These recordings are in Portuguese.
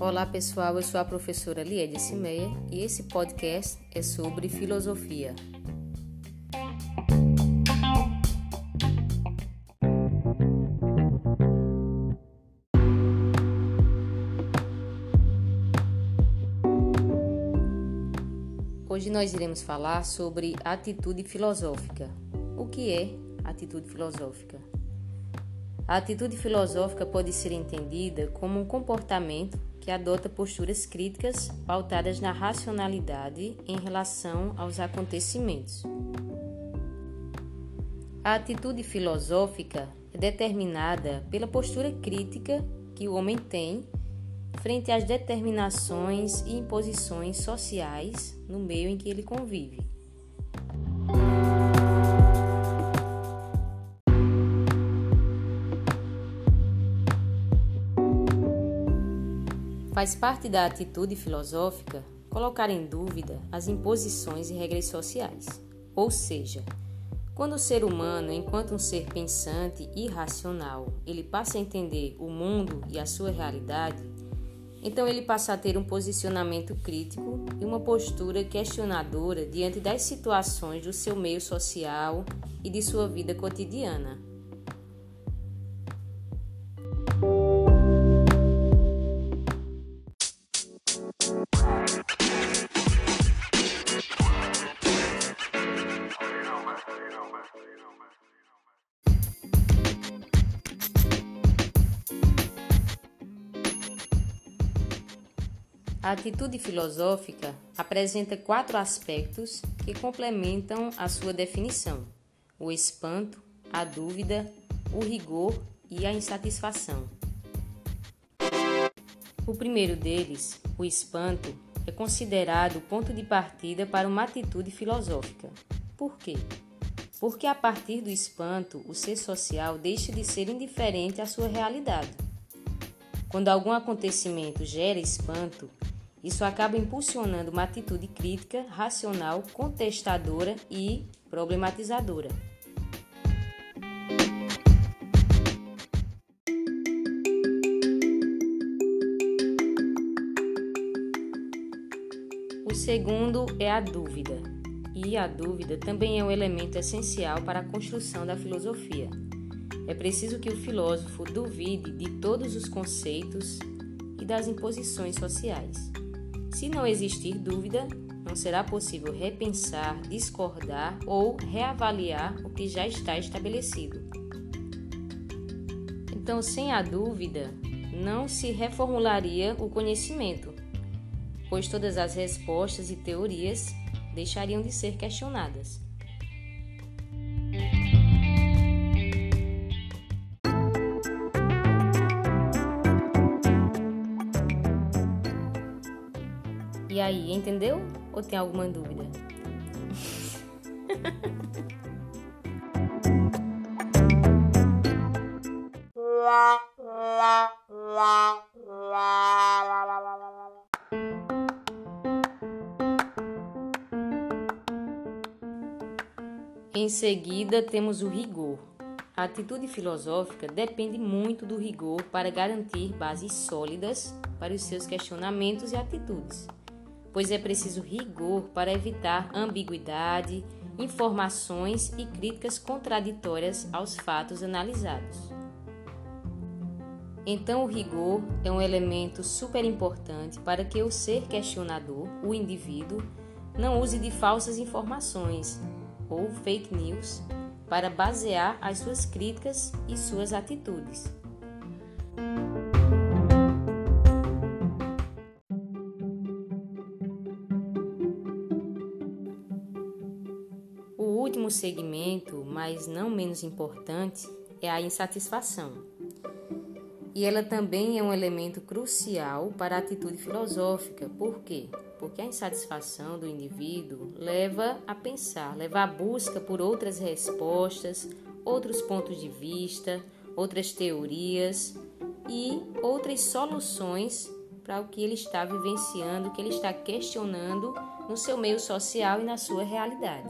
Olá pessoal, eu sou a professora Liede Cimeia e esse podcast é sobre filosofia. Hoje nós iremos falar sobre atitude filosófica. O que é atitude filosófica? A atitude filosófica pode ser entendida como um comportamento que adota posturas críticas pautadas na racionalidade em relação aos acontecimentos. A atitude filosófica é determinada pela postura crítica que o homem tem frente às determinações e imposições sociais no meio em que ele convive. Faz parte da atitude filosófica colocar em dúvida as imposições e regras sociais. Ou seja, quando o ser humano, enquanto um ser pensante e racional, ele passa a entender o mundo e a sua realidade, então ele passa a ter um posicionamento crítico e uma postura questionadora diante das situações do seu meio social e de sua vida cotidiana. A atitude filosófica apresenta quatro aspectos que complementam a sua definição: o espanto, a dúvida, o rigor e a insatisfação. O primeiro deles, o espanto, é considerado o ponto de partida para uma atitude filosófica. Por quê? Porque a partir do espanto, o ser social deixa de ser indiferente à sua realidade. Quando algum acontecimento gera espanto, isso acaba impulsionando uma atitude crítica, racional, contestadora e problematizadora. O segundo é a dúvida. E a dúvida também é um elemento essencial para a construção da filosofia. É preciso que o filósofo duvide de todos os conceitos e das imposições sociais. Se não existir dúvida, não será possível repensar, discordar ou reavaliar o que já está estabelecido. Então, sem a dúvida, não se reformularia o conhecimento, pois todas as respostas e teorias deixariam de ser questionadas. E aí, entendeu? Ou tem alguma dúvida? Em seguida, temos o rigor. A atitude filosófica depende muito do rigor para garantir bases sólidas para os seus questionamentos e atitudes pois é preciso rigor para evitar ambiguidade, informações e críticas contraditórias aos fatos analisados. Então, o rigor é um elemento super importante para que o ser questionador, o indivíduo, não use de falsas informações ou fake news para basear as suas críticas e suas atitudes. Último segmento, mas não menos importante, é a insatisfação. E ela também é um elemento crucial para a atitude filosófica. Por quê? Porque a insatisfação do indivíduo leva a pensar, leva à busca por outras respostas, outros pontos de vista, outras teorias e outras soluções para o que ele está vivenciando, o que ele está questionando no seu meio social e na sua realidade.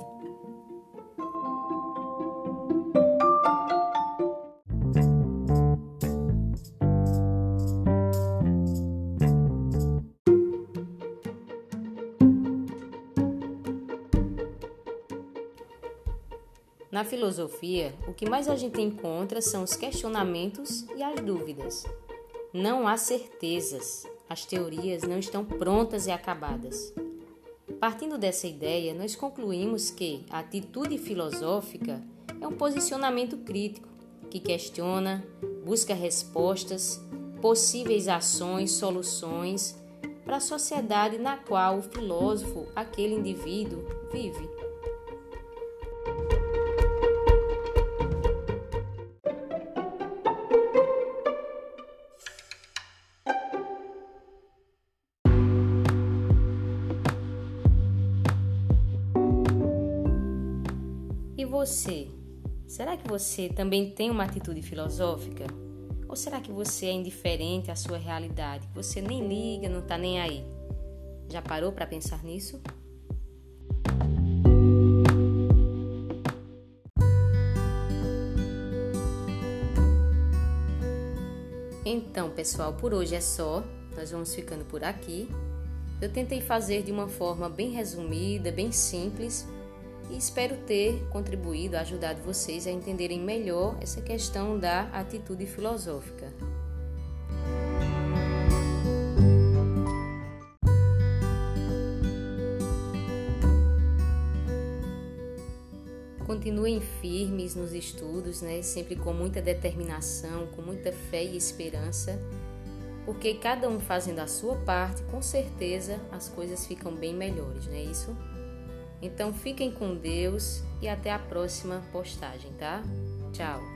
Na filosofia, o que mais a gente encontra são os questionamentos e as dúvidas. Não há certezas, as teorias não estão prontas e acabadas. Partindo dessa ideia, nós concluímos que a atitude filosófica é um posicionamento crítico que questiona, busca respostas, possíveis ações, soluções para a sociedade na qual o filósofo, aquele indivíduo, vive. Você? Será que você também tem uma atitude filosófica? Ou será que você é indiferente à sua realidade? Você nem liga, não está nem aí? Já parou para pensar nisso? Então, pessoal, por hoje é só. Nós vamos ficando por aqui. Eu tentei fazer de uma forma bem resumida, bem simples, e espero ter contribuído, ajudado vocês a entenderem melhor essa questão da atitude filosófica. Continuem firmes nos estudos, né? sempre com muita determinação, com muita fé e esperança, porque cada um fazendo a sua parte, com certeza as coisas ficam bem melhores, não é isso? Então fiquem com Deus e até a próxima postagem, tá? Tchau!